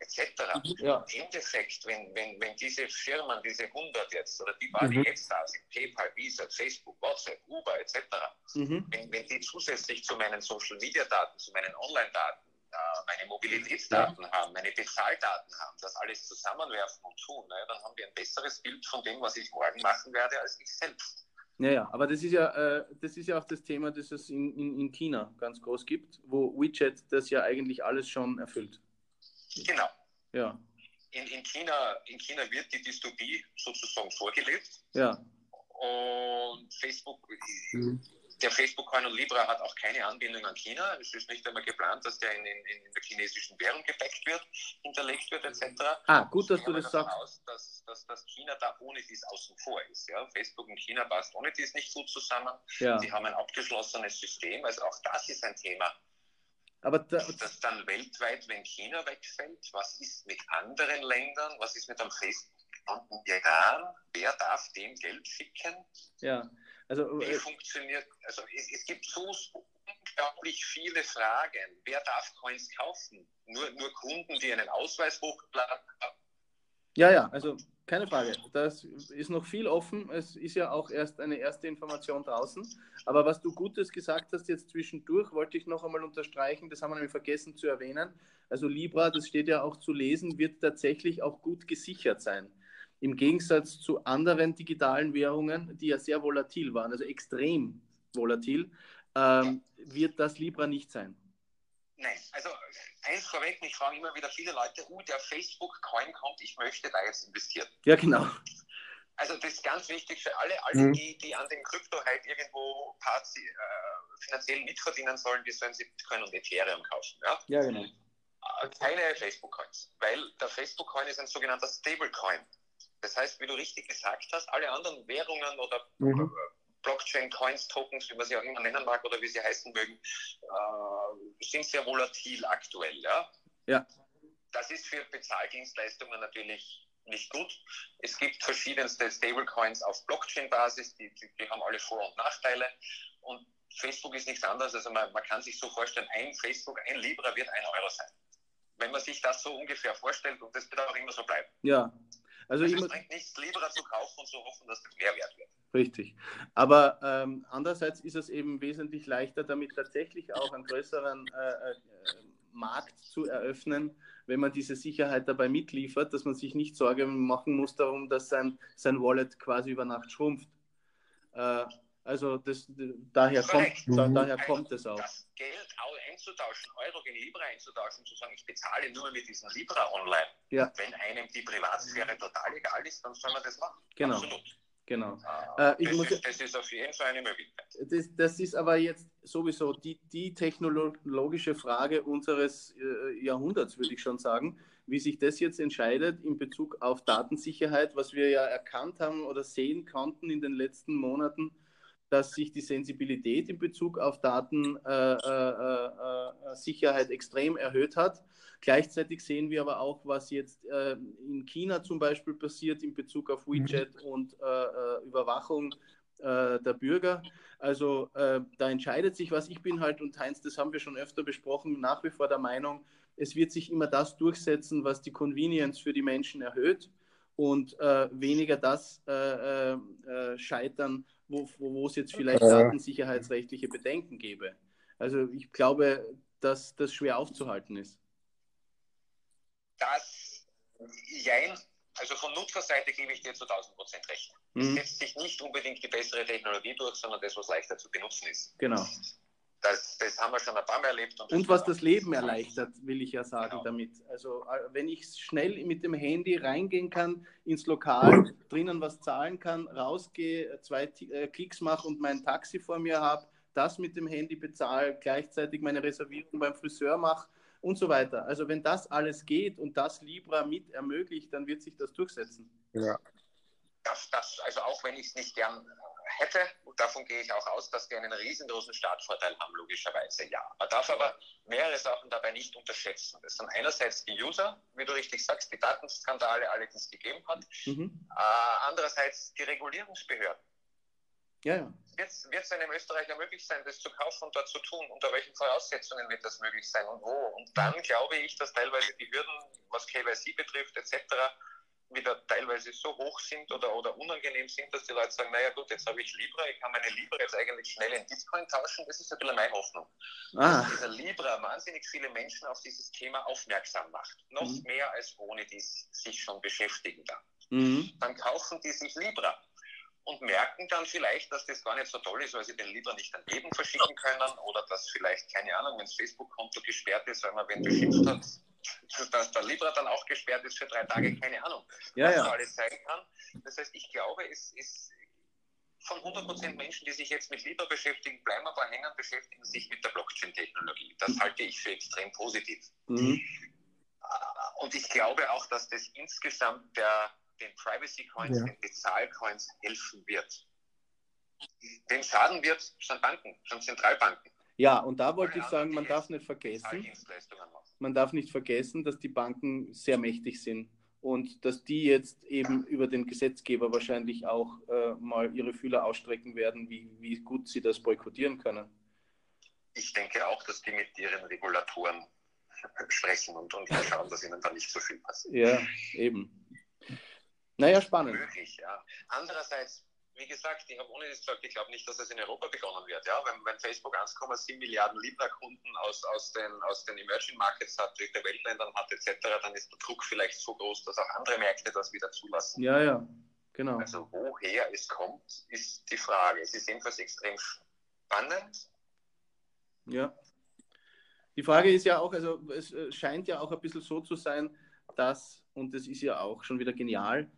Speaker 3: Etc.
Speaker 2: Ja.
Speaker 3: Im Endeffekt, wenn, wenn, wenn diese Firmen, diese 100 jetzt, oder die, die
Speaker 2: Mhm.
Speaker 3: jetzt da sind, PayPal, Visa, Facebook, WhatsApp, Uber etc.,
Speaker 2: Mhm.
Speaker 3: wenn, wenn die zusätzlich zu meinen Social Media Daten, zu meinen Online-Daten, äh, meine Mobilitätsdaten haben, meine Bezahldaten haben, das alles zusammenwerfen und tun, ne, dann haben wir ein besseres Bild von dem, was ich morgen machen werde, als ich selbst.
Speaker 2: Ja, ja, aber das ist ja, äh, das ist ja auch das Thema, das es in, in, in China ganz groß gibt, wo WeChat das ja eigentlich alles schon erfüllt.
Speaker 3: Genau.
Speaker 2: Ja,
Speaker 3: In, in, China, in China wird die Dystopie sozusagen vorgelebt
Speaker 2: ja,
Speaker 3: und Facebook,
Speaker 1: Mhm.
Speaker 3: der Facebook-Coin und Libra hat auch keine Anbindung an China. Es ist nicht einmal geplant, dass der in, in, in der chinesischen Währung gebackt wird, hinterlegt wird etc.
Speaker 2: Ah, gut, dass du das sagst.
Speaker 3: Aus, dass, dass, dass China da ohne dies außen vor ist. Ja? Facebook und China passt ohne dies nicht gut zusammen.
Speaker 2: Ja,
Speaker 3: Sie haben ein abgeschlossenes System. Also auch das ist ein Thema.
Speaker 2: Aber da,
Speaker 3: Ist das dann weltweit, wenn China wegfällt? Was ist mit anderen Ländern? Was ist mit dem dem Iran? Wer darf dem Geld schicken?
Speaker 2: ja, also
Speaker 3: Wie
Speaker 2: äh,
Speaker 3: funktioniert, also es, es gibt so unglaublich viele Fragen. Wer darf Coins kaufen? Nur, nur Kunden, die einen Ausweis hochladen haben?
Speaker 2: Ja, ja, also keine Frage. Das ist noch viel offen. Es ist ja auch erst eine erste Information draußen. Aber was du Gutes gesagt hast jetzt zwischendurch, wollte ich noch einmal unterstreichen. Das haben wir nämlich vergessen zu erwähnen. Also Libra, das steht ja auch zu lesen, wird tatsächlich auch gut gesichert sein. im Gegensatz zu anderen digitalen Währungen, die ja sehr volatil waren, also extrem volatil, ähm, wird das Libra nicht sein.
Speaker 3: Nein, also eins vorweg, mich fragen immer wieder viele Leute, uh, der Facebook-Coin kommt, ich möchte da jetzt investieren.
Speaker 2: Ja, genau.
Speaker 3: Also das ist ganz wichtig für alle, alle mhm. die, die an dem Krypto halt irgendwo Parts, äh, finanziell mitverdienen sollen, die sollen sie Bitcoin und Ethereum kaufen. Ja,
Speaker 2: ja genau.
Speaker 3: Äh, keine Facebook-Coins, weil der Facebook-Coin ist ein sogenannter Stable-Coin. Das heißt, wie du richtig gesagt hast, alle anderen Währungen oder mhm. Blockchain-Coins, Tokens, wie man sie auch immer nennen mag oder wie sie heißen mögen, äh, sind sehr volatil aktuell. Ja?
Speaker 2: ja.
Speaker 3: Das ist für Bezahldienstleistungen natürlich nicht gut. Es gibt verschiedenste Stablecoins auf Blockchain-Basis, die, die, die, haben alle Vor- und Nachteile. Und Facebook ist nichts anderes. Also man, man kann sich so vorstellen, ein Facebook, ein Libra wird ein Euro sein. Wenn man sich das so ungefähr vorstellt, und das wird auch immer so bleiben.
Speaker 2: Ja.
Speaker 3: Also, es bringt nichts, Libra zu kaufen und zu hoffen, dass das mehr wert wird.
Speaker 2: Richtig. Aber ähm, andererseits ist es eben wesentlich leichter, damit tatsächlich auch einen größeren äh, äh, Markt zu eröffnen, wenn man diese Sicherheit dabei mitliefert, dass man sich nicht Sorge machen muss darum, dass sein, sein Wallet quasi über Nacht schrumpft. Äh, also das, daher, kommt, da, daher kommt es auch.
Speaker 3: Das Geld einzutauschen, Euro gegen Libra einzutauschen, zu sagen, ich bezahle nur mit diesem Libra online.
Speaker 2: Ja.
Speaker 3: Wenn einem die Privatsphäre total egal ist, dann soll man das machen.
Speaker 2: Genau. Absolut. Genau.
Speaker 3: Ah, das, ist, das, ist, auf jeden Fall eine Möglichkeit.
Speaker 2: Das, das, ist aber jetzt sowieso die, die technologische Frage unseres äh, Jahrhunderts, würde ich schon sagen, wie sich das jetzt entscheidet in Bezug auf Datensicherheit, was wir ja erkannt haben oder sehen konnten in den letzten Monaten, dass sich die Sensibilität in Bezug auf Datensicherheit äh, äh, äh, extrem erhöht hat. Gleichzeitig sehen wir aber auch, was jetzt äh, in China zum Beispiel passiert in Bezug auf WeChat mhm. und äh, Überwachung der Bürger. Also da entscheidet sich was. Ich bin halt, und Heinz, das haben wir schon öfter besprochen, nach wie vor der Meinung, es wird sich immer das durchsetzen, was die Convenience für die Menschen erhöht und weniger das scheitern, wo, wo es jetzt vielleicht datensicherheitsrechtliche Bedenken gäbe. Also ich glaube, dass das schwer aufzuhalten ist.
Speaker 3: Das, jein, also von Nutzerseite gebe ich dir zu 1000 Prozent recht. Mhm. Es setzt sich nicht unbedingt die bessere Technologie durch, sondern das, was leichter zu benutzen ist.
Speaker 2: Genau.
Speaker 3: Das, das, haben wir schon ein paar Mal erlebt.
Speaker 2: Und, und was das Leben erleichtert, will ich ja sagen genau. damit. Also äh, wenn ich schnell mit dem Handy reingehen kann, ins Lokal, drinnen was zahlen kann, rausgehe, zwei äh, Klicks mache und mein Taxi vor mir habe, das mit dem Handy bezahle, gleichzeitig meine Reservierung beim Friseur mache und so weiter. Also wenn das alles geht und das Libra mit ermöglicht, dann wird sich das durchsetzen.
Speaker 1: Ja.
Speaker 3: Das, das, also auch wenn ich es nicht gern hätte, und davon gehe ich auch aus, dass wir einen riesengroßen Startvorteil haben, logischerweise, ja. Man darf aber mehrere Sachen dabei nicht unterschätzen. Das sind einerseits die User, wie du richtig sagst, die Datenskandale, alle, die es gegeben hat. Mhm. Äh, andererseits die Regulierungsbehörden.
Speaker 2: Ja, ja.
Speaker 3: Wird es einem Österreicher möglich sein, das zu kaufen und dort zu tun? Unter welchen Voraussetzungen wird das möglich sein und wo? Und dann glaube ich, dass teilweise die Hürden, was KYC betrifft, etc., wieder teilweise so hoch sind oder, oder unangenehm sind, dass die Leute sagen, naja gut, jetzt habe ich Libra, ich kann meine Libra jetzt eigentlich schnell in Bitcoin tauschen. Das ist ein bisschen meine Hoffnung. Ah. Dass dieser Libra wahnsinnig viele Menschen auf dieses Thema aufmerksam macht. Noch mhm. mehr als ohne die sich schon beschäftigen dann. Mhm. Dann kaufen die sich Libra und merken dann vielleicht, dass das gar nicht so toll ist, weil sie den Libra nicht an jeden verschicken können oder dass vielleicht, keine Ahnung, wenn das Facebook-Konto gesperrt ist, weil man wenn beschimpft hat, dass der Libra dann auch gesperrt ist für drei Tage, keine Ahnung,
Speaker 2: ja, was ja.
Speaker 3: alles sein kann. Das heißt, ich glaube, es ist von 100% Menschen, die sich jetzt mit Libra beschäftigen, bleiben aber hängen, beschäftigen sich mit der Blockchain-Technologie. Das halte ich für extrem positiv. Mhm. Und ich glaube auch, dass das insgesamt der, den Privacy Coins, ja. den Bezahlcoins helfen wird. Den Schaden wird sind Banken, sind Zentralbanken.
Speaker 2: Ja, und da wollte ich sagen, man darf nicht vergessen, man darf nicht vergessen, dass die Banken sehr mächtig sind und dass die jetzt eben über den Gesetzgeber wahrscheinlich auch äh, mal ihre Fühler ausstrecken werden, wie, wie gut sie das boykottieren können.
Speaker 3: Ich denke auch, dass die mit ihren Regulatoren sprechen und, und schauen, dass ihnen da nicht so viel passiert.
Speaker 2: Ja, eben. Naja, spannend.
Speaker 3: Möglich, ja. Andererseits wie gesagt, ich habe ohne das gesagt, ich glaube nicht, dass es in Europa begonnen wird. Ja? Wenn, wenn Facebook 1,7 Milliarden Libra-Kunden aus, aus, den, aus den Emerging Markets hat, durch die Weltländern hat etc., dann ist der Druck vielleicht so groß, dass auch andere Märkte das wieder zulassen.
Speaker 2: Ja, ja, genau.
Speaker 3: Also woher es kommt, ist die Frage. Es ist jedenfalls extrem spannend.
Speaker 2: Ja. Die Frage ist ja auch, also es äh, scheint ja auch ein bisschen so zu sein, dass, und das ist ja auch schon wieder genial,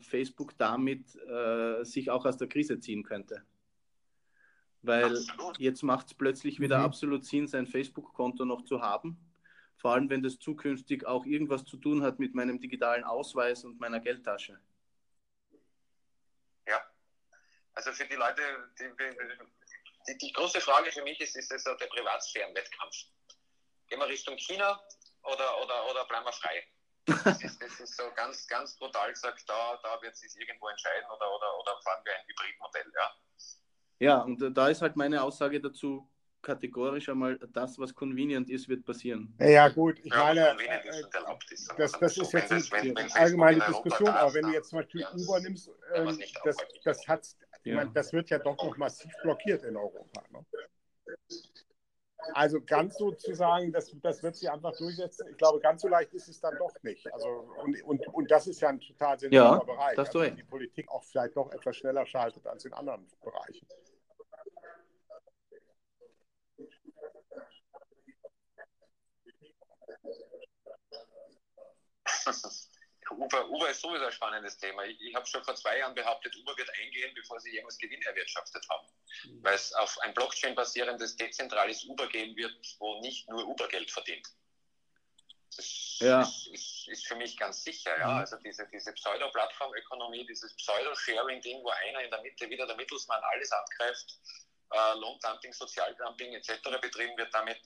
Speaker 2: Facebook damit äh, sich auch aus der Krise ziehen könnte. Weil absolut. jetzt macht es plötzlich wieder mhm. absolut Sinn, sein Facebook-Konto noch zu haben. Vor allem, wenn das zukünftig auch irgendwas zu tun hat mit meinem digitalen Ausweis und meiner Geldtasche.
Speaker 3: Ja, also für die Leute, die, die, die große Frage für mich ist, ist es der Privatsphärenwettkampf. Gehen wir Richtung China oder, oder, oder bleiben wir frei? Das *laughs* ist, das ist, so ganz, ganz brutal gesagt, da, da wird es sich irgendwo entscheiden oder, oder, oder fahren wir ein Hybridmodell, ja.
Speaker 2: Ja, und da ist halt meine Aussage dazu kategorisch einmal, das, was convenient ist, wird passieren.
Speaker 1: Ja, gut, ich ja, meine, äh, das, das ist jetzt das, wenn, eine allgemeine Diskussion, aber wenn du jetzt zum Beispiel ja, Uber nimmst, ähm, das, das, hat, ja. meine, das wird ja doch noch massiv blockiert in Europa. Ne? Also ganz so zu sagen, das, das wird sich einfach durchsetzen, ich glaube, ganz so leicht ist es dann doch nicht. Also, und, und, und das ist ja ein total
Speaker 2: sinnvoller ja, Bereich, also,
Speaker 1: die Politik auch vielleicht doch etwas schneller schaltet als in anderen Bereichen. *laughs*
Speaker 3: Uber, Uber ist sowieso ein spannendes Thema. Ich, ich habe schon vor zwei Jahren behauptet, Uber wird eingehen, bevor sie irgendwas Gewinn erwirtschaftet haben. Mhm. Weil es auf ein Blockchain-basierendes dezentrales Uber geben wird, wo nicht nur Uber Geld verdient. Das ja. ist, ist, ist, für mich ganz sicher. Ja? Mhm. Also diese, diese Pseudo-Plattform-Ökonomie, dieses Pseudo-Sharing-Ding, wo einer in der Mitte wieder der Mittelsmann alles abgreift, äh, Lohndumping, Sozialdumping etc. betrieben wird, damit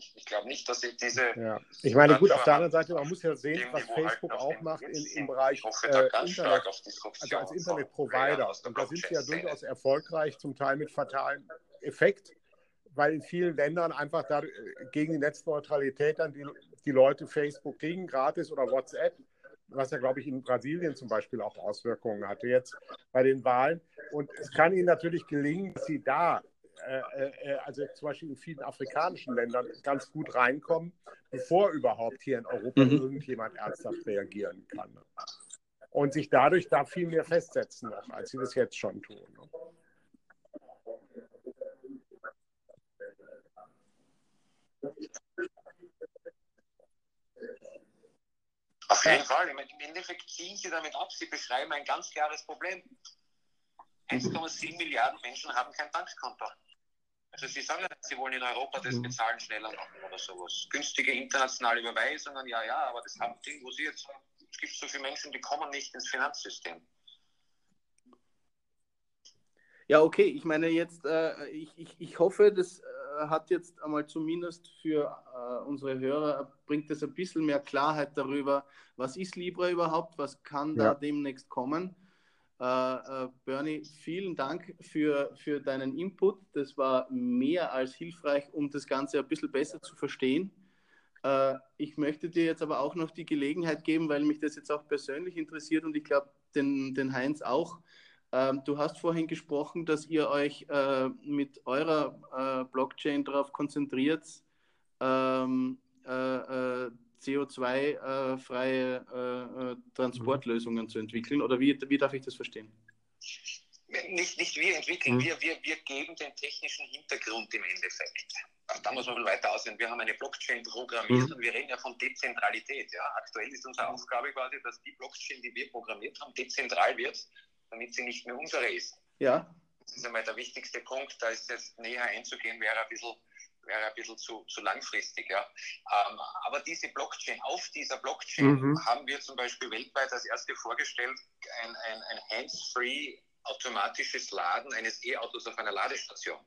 Speaker 3: ich, ich glaube nicht, dass ich diese.
Speaker 1: Ja. Ich meine, gut, auf der anderen Seite, man muss ja sehen, was Facebook halt auch macht in, im Bereich äh, Internet, also als Internetprovider. Und da sind sie ja durchaus erfolgreich, zum Teil mit fatalem Effekt, weil in vielen Ländern einfach da, äh, gegen die Netzneutralität dann die, die Leute Facebook kriegen, gratis oder WhatsApp was ja, glaube ich, in Brasilien zum Beispiel auch Auswirkungen hatte jetzt bei den Wahlen. Und es kann ihnen natürlich gelingen, dass sie da äh, äh, also zum Beispiel in vielen afrikanischen Ländern ganz gut reinkommen, bevor überhaupt hier in Europa mhm. irgendjemand ernsthaft reagieren kann. Und sich dadurch da viel mehr festsetzen noch, als sie das jetzt schon tun.
Speaker 3: Auf jeden Fall. Im Endeffekt ziehen Sie damit ab. Sie beschreiben ein ganz klares Problem. 1,7 Milliarden Menschen haben kein Bankkonto. Also Sie sagen ja, Sie wollen in Europa das mhm. Bezahlen schneller machen oder sowas. Günstige internationale Überweisungen, ja, ja, aber das Hauptding, wo Sie jetzt sagen, es gibt so viele Menschen, die kommen nicht ins Finanzsystem.
Speaker 2: Ja, okay, ich meine jetzt, äh, ich, ich, ich hoffe, das äh, hat jetzt einmal zumindest für äh, unsere Hörer, bringt es ein bisschen mehr Klarheit darüber, was ist Libra überhaupt, was kann ja. da demnächst kommen. Äh, äh, Bernie, vielen Dank für, für deinen Input. Das war mehr als hilfreich, um das Ganze ein bisschen besser zu verstehen. Äh, ich möchte dir jetzt aber auch noch die Gelegenheit geben, weil mich das jetzt auch persönlich interessiert und ich glaube, den, den Heinz auch. Ähm, du hast vorhin gesprochen, dass ihr euch mit eurer Blockchain darauf konzentriert, ähm, äh, CO2-freie äh, äh, Transportlösungen zu entwickeln? Oder wie, wie darf ich das verstehen?
Speaker 3: Nicht, nicht wir entwickeln, mhm. wir, wir, wir geben den technischen Hintergrund im Endeffekt. Da muss man weiter aussehen. Wir haben eine Blockchain programmiert mhm. und wir reden ja von Dezentralität. Ja. Aktuell ist unsere Aufgabe quasi, dass die Blockchain, die wir programmiert haben, dezentral wird, damit sie nicht mehr unsere ist.
Speaker 2: Ja.
Speaker 3: Das ist einmal der wichtigste Punkt. Da ist jetzt näher einzugehen, wäre ein bisschen wäre ein bisschen zu, zu langfristig. Ja. Ähm, aber diese Blockchain, auf dieser Blockchain mhm. haben wir zum Beispiel weltweit als erste vorgestellt ein, ein, ein hands-free automatisches Laden eines E-Autos auf einer Ladestation.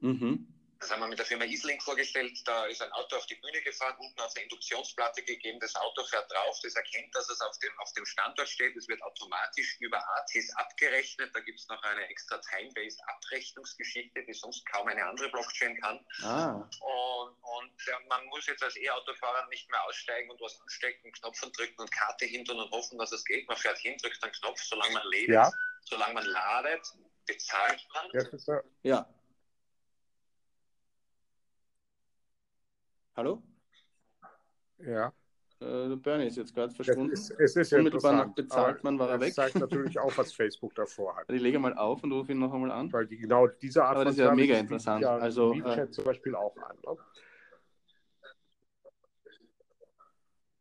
Speaker 3: Mhm. Das haben wir mit der Firma Isling vorgestellt. Da ist ein Auto auf die Bühne gefahren, unten auf eine Induktionsplatte gegeben. Das Auto fährt drauf, das erkennt, dass es auf dem, auf dem Standort steht. Es wird automatisch über ATIS abgerechnet. Da gibt es noch eine extra Time-Based Abrechnungsgeschichte, die sonst kaum eine andere Blockchain kann. Ah. Und, und ja, man muss jetzt als E-Autofahrer nicht mehr aussteigen und was anstecken, Knopf drücken und Karte hintun und hoffen, dass es geht. Man fährt hin, drückt einen Knopf, solange man lebt. Ja solange man ladet, bezahlt man.
Speaker 2: Ja. Hallo?
Speaker 1: Ja.
Speaker 2: Äh, Bernie ist jetzt gerade verschwunden.
Speaker 1: Es ist, es ist
Speaker 2: Unmittelbar nach
Speaker 1: interessant,
Speaker 2: bezahlt
Speaker 1: aber
Speaker 2: man, war er
Speaker 1: das
Speaker 2: weg.
Speaker 1: zeigt *laughs* natürlich auch, was Facebook davor hat.
Speaker 2: Ich lege mal auf und rufe ihn noch einmal an.
Speaker 1: Weil die, genau diese Art
Speaker 2: Aber das ist ja mega interessant.
Speaker 1: Ja
Speaker 2: Also,
Speaker 1: WeChat zum Beispiel auch an. Ne?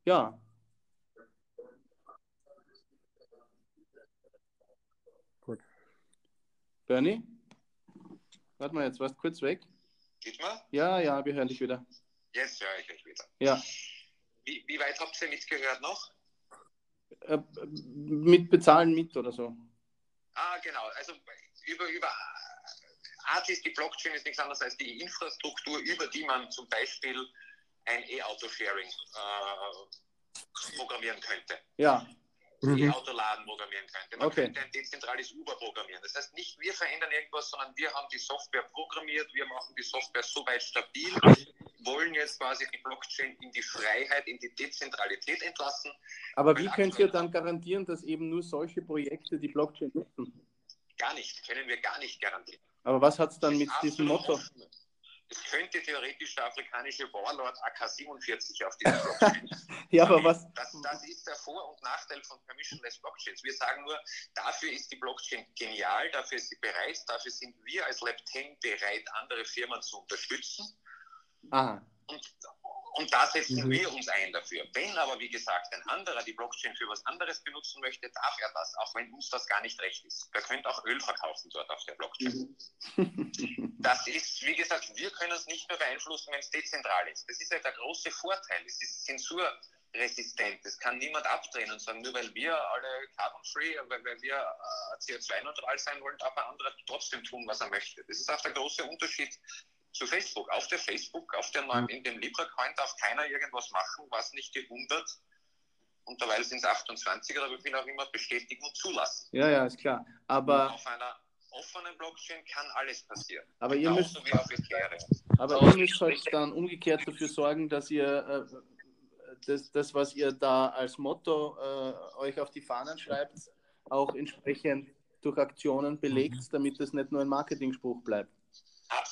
Speaker 2: Ja.
Speaker 1: Gut.
Speaker 2: Bernie? Warte mal, jetzt warst du kurz weg.
Speaker 3: Geht mal?
Speaker 2: Ja, ja, wir hören dich wieder.
Speaker 3: Jetzt höre ich euch wieder.
Speaker 2: Ja.
Speaker 3: Wie, wie weit habt ihr mitgehört noch?
Speaker 2: Äh, mit bezahlen mit oder so.
Speaker 3: Ah, genau. Also über, über Artis, die Blockchain ist nichts anderes als die Infrastruktur, über die man zum Beispiel ein E-Auto-Sharing äh, programmieren könnte.
Speaker 2: Ja.
Speaker 1: Mhm.
Speaker 3: E-Autoladen programmieren könnte. Man
Speaker 2: Okay.
Speaker 3: könnte ein dezentrales Uber programmieren. Das heißt, nicht wir verändern irgendwas, sondern wir haben die Software programmiert, wir machen die Software so weit stabil, wollen jetzt quasi die Blockchain in die Freiheit, in die Dezentralität entlassen.
Speaker 2: Aber wie könnt ihr dann garantieren, dass eben nur solche Projekte die Blockchain nutzen?
Speaker 3: Gar nicht, können wir gar nicht garantieren.
Speaker 2: Aber was hat es dann
Speaker 3: Das
Speaker 2: mit diesem Motto?
Speaker 3: offen. Es könnte theoretisch der afrikanische Warlord AK-47 auf dieser Blockchain. *laughs*
Speaker 2: Ja, aber was?
Speaker 3: Das, das ist der Vor- und Nachteil von Permissionless Blockchains. Wir sagen nur, dafür ist die Blockchain genial, dafür ist sie bereit, dafür sind wir als Lab10 bereit, andere Firmen zu unterstützen.
Speaker 2: Aha.
Speaker 3: Und, und da setzen
Speaker 1: Mhm.
Speaker 3: wir uns ein dafür. Wenn aber, wie gesagt, ein anderer die Blockchain für was anderes benutzen möchte, darf er das, auch wenn uns das gar nicht recht ist. Der könnte auch Öl verkaufen dort auf der Blockchain. *laughs* Das ist, wie gesagt, wir können es nicht mehr beeinflussen, wenn es dezentral ist. Das ist ja der große Vorteil. Es ist zensurresistent. Das kann niemand abdrehen und sagen, nur weil wir alle carbon-free, weil, weil wir äh, CO2-neutral sein wollen, darf ein anderer trotzdem tun, was er möchte. Das ist auch der große Unterschied zu Facebook. Auf der Facebook, auf der neuen, in dem Libra-Coin darf keiner irgendwas machen, was nicht die 100 und derweil sind es 28 oder wie viel auch immer bestätigen und zulassen.
Speaker 2: Ja, ja, ist klar. Aber,
Speaker 3: auf einer offenen Blockchain kann alles passieren.
Speaker 2: aber ihr müsst,
Speaker 3: Ethereum.
Speaker 2: aber ihr müsst halt dann umgekehrt dafür sorgen, dass ihr äh, das, das, was ihr da als Motto äh, euch auf die Fahnen schreibt, auch entsprechend durch Aktionen belegt, damit es nicht nur ein Marketingspruch bleibt.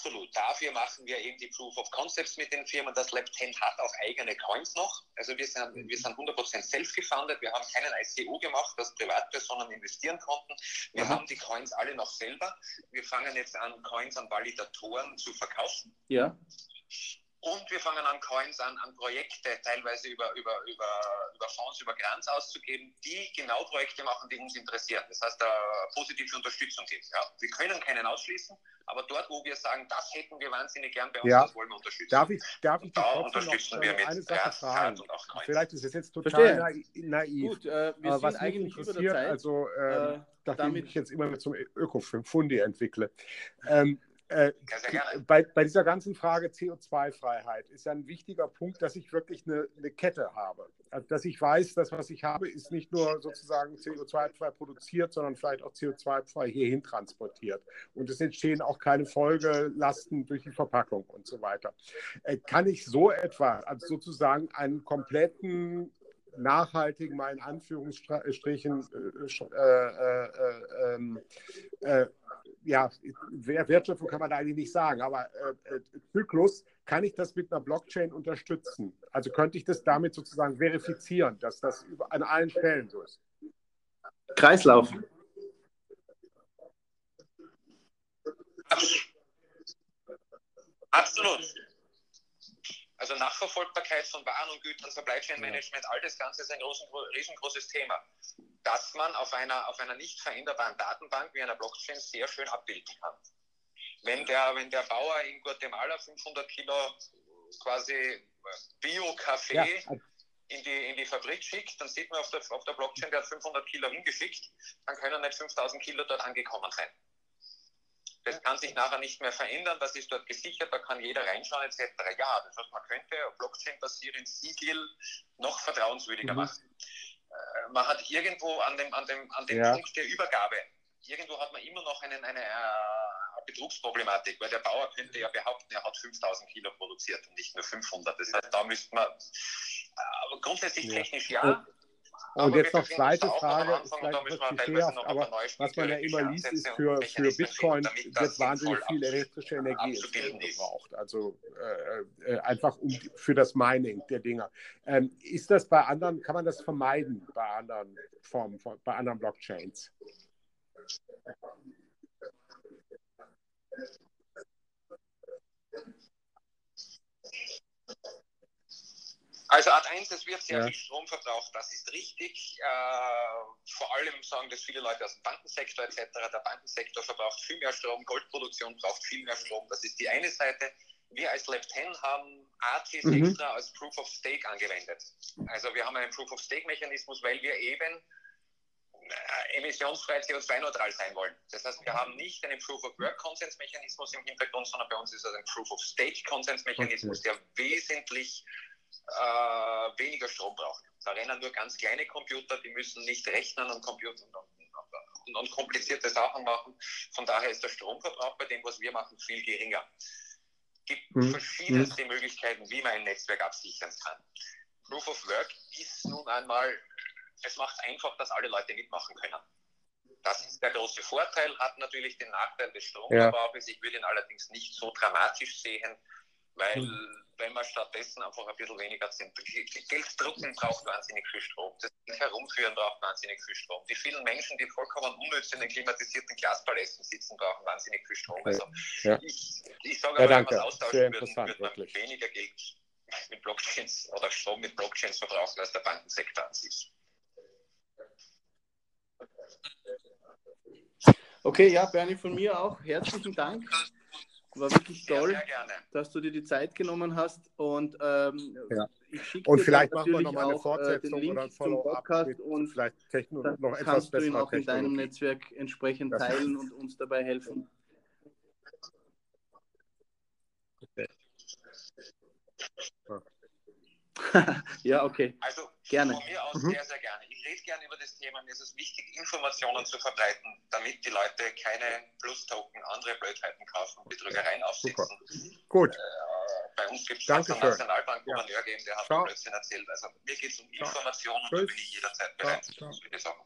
Speaker 3: Absolut. Dafür machen wir eben die Proof of Concepts mit den Firmen. Das Lab 10 hat auch eigene Coins noch. Also wir sind, wir sind 100% self-gefundet. Wir haben keinen ICO gemacht, dass Privatpersonen investieren konnten. Wir
Speaker 2: Aha.
Speaker 3: haben die Coins alle noch selber. Wir fangen jetzt an, Coins an Validatoren zu verkaufen.
Speaker 2: Ja,
Speaker 3: Und wir fangen an, Coins an, an Projekte, teilweise über, über, über, über Fonds, über Grants auszugeben, die genau Projekte machen, die uns interessieren. Das heißt, da positive Unterstützung gibt. Ja. Wir können keinen ausschließen, aber dort, wo wir sagen, das hätten wir wahnsinnig gern bei uns,
Speaker 1: Ja.
Speaker 3: das wollen wir unterstützen.
Speaker 1: Darf ich, darf ich
Speaker 3: da unterstützen
Speaker 1: noch
Speaker 3: wir
Speaker 1: äh,
Speaker 3: mit
Speaker 1: eine Sache fragen?
Speaker 3: Und auch Coins.
Speaker 1: Vielleicht ist es jetzt total
Speaker 2: Verstehe.
Speaker 1: naiv. naiv.
Speaker 2: gut, äh, wir
Speaker 1: Aber was
Speaker 2: sind
Speaker 1: mich
Speaker 2: eigentlich über der
Speaker 1: interessiert,
Speaker 2: Zeit.
Speaker 1: also
Speaker 2: Äh,
Speaker 1: äh, nachdem
Speaker 2: damit-
Speaker 1: ich jetzt immer mehr zum Ökofundi entwickle, ähm, äh,
Speaker 3: Ja,
Speaker 1: bei, bei dieser ganzen Frage CO2-Freiheit ist ja ein wichtiger Punkt, dass ich wirklich eine, eine Kette habe. Also, dass ich weiß, das, was ich habe, ist nicht nur sozusagen CO2-frei produziert, sondern vielleicht auch CO2-frei hierhin transportiert. Und es entstehen auch keine Folgelasten durch die Verpackung und so weiter. Äh, kann ich so etwa, also sozusagen einen kompletten nachhaltigen, mal in Anführungsstrichen, äh, ja, Wertschöpfung kann man da eigentlich nicht sagen, aber äh, äh, Zyklus, kann ich das mit einer Blockchain unterstützen? Also könnte ich das damit sozusagen verifizieren, dass das über, an allen Stellen so ist?
Speaker 2: Kreislauf.
Speaker 3: Absolut. Also Nachverfolgbarkeit von Waren und Gütern, Supply Chain Management, all das Ganze ist ein großen, riesengroßes Thema, das man auf einer, auf einer nicht veränderbaren Datenbank wie einer Blockchain sehr schön abbilden kann. Wenn der, wenn der Bauer in Guatemala 500 Kilo quasi Bio-Kaffee
Speaker 1: Ja,
Speaker 3: in die, in die Fabrik schickt, dann sieht man auf der, auf der Blockchain, der hat 500 Kilo hingeschickt, dann können nicht 5000 Kilo dort angekommen sein. Das kann sich nachher nicht mehr verändern, das ist dort gesichert, da kann jeder reinschauen etc. Ja, das heißt, man könnte auf Blockchain-basierend Siegel noch vertrauenswürdiger
Speaker 1: Mhm.
Speaker 3: machen. Äh, Man hat irgendwo an dem, an dem, an dem
Speaker 1: Ja.
Speaker 3: Punkt der Übergabe, irgendwo hat man immer noch einen, eine äh, Betrugsproblematik, weil der Bauer könnte ja behaupten, er hat 5000 Kilo produziert und nicht nur 500. Das heißt, da müsste man, äh, aber grundsätzlich
Speaker 1: Ja.
Speaker 3: technisch ja,
Speaker 1: Und jetzt noch zweite Frage, vielleicht etwas klischeehaft, aber was man ja immer liest, ist, für, für Bitcoin wird wahnsinnig viel elektrische Energie gebraucht. Also äh, äh, einfach um, für das Mining der Dinger. Ähm, ist das bei anderen, kann man das vermeiden bei anderen Formen, bei anderen Blockchains?
Speaker 3: Also Art 1, es wird sehr ja. viel Strom verbraucht, das ist richtig. Äh, vor allem sagen das viele Leute aus dem Bankensektor etc. Der Bankensektor verbraucht viel mehr Strom, Goldproduktion braucht viel mehr Strom. Das ist die eine Seite. Wir als Lab 10 haben ATs mhm. extra als Proof of Stake angewendet. Also wir haben einen Proof of Stake Mechanismus, weil wir eben äh, emissionsfrei CO2-neutral sein wollen. Das heißt, wir haben nicht einen Proof of Work Konsensmechanismus im Hintergrund, sondern bei uns ist es ein Proof of Stake Konsensmechanismus, okay. der wesentlich äh, weniger Strom brauchen. Da rennen nur ganz kleine Computer, die müssen nicht rechnen und, Computer und, und, und komplizierte Sachen machen. Von daher ist der Stromverbrauch bei dem, was wir machen, viel geringer. Es gibt mhm. verschiedenste mhm. Möglichkeiten, wie man ein Netzwerk absichern kann. Proof of Work ist nun einmal, es macht einfach, dass alle Leute mitmachen können. Das ist der große Vorteil, hat natürlich den Nachteil des Stromverbrauchs. Ja. Ich würde ihn allerdings nicht so dramatisch sehen, weil mhm wenn man stattdessen einfach ein bisschen weniger sind. Geld drucken braucht wahnsinnig viel Strom. Das Geld herumführen braucht wahnsinnig viel Strom. Die vielen Menschen, die vollkommen unnütz in den klimatisierten Glaspalästen sitzen, brauchen wahnsinnig viel Strom. Also ja. ich, ich sage ja, aber, wenn man austauschen würde, würde man wirklich. weniger Geld mit Blockchains oder Strom mit Blockchains verbrauchen als der Bankensektor an sich.
Speaker 2: Okay, ja, Bernie, von mir auch herzlichen Dank war wirklich toll, sehr, sehr dass du dir die Zeit genommen hast. Und ähm,
Speaker 1: ja. ich schicke Und vielleicht machen wir nochmal eine äh, Fortsetzung oder ein
Speaker 2: Follow-up und vielleicht Techno noch etwas kannst du ihn auch in deinem Netzwerk entsprechend das teilen und uns dabei helfen. Okay. ja, *laughs* okay.
Speaker 3: Also gerne. von mir aus mhm. sehr, sehr gerne. Ich rede gerne über das Thema. Mir ist es wichtig, Informationen zu verbreiten, damit die Leute keine Plus-Token, andere Blödheiten kaufen, Betrügereien aufsetzen. Super.
Speaker 1: Gut. Äh,
Speaker 3: bei uns gibt es einen Nationalbank-Gouverneur ja. der hat Blödsinn erzählt. Also mir geht es um Informationen und da bin ich jederzeit bereit, solche Sachen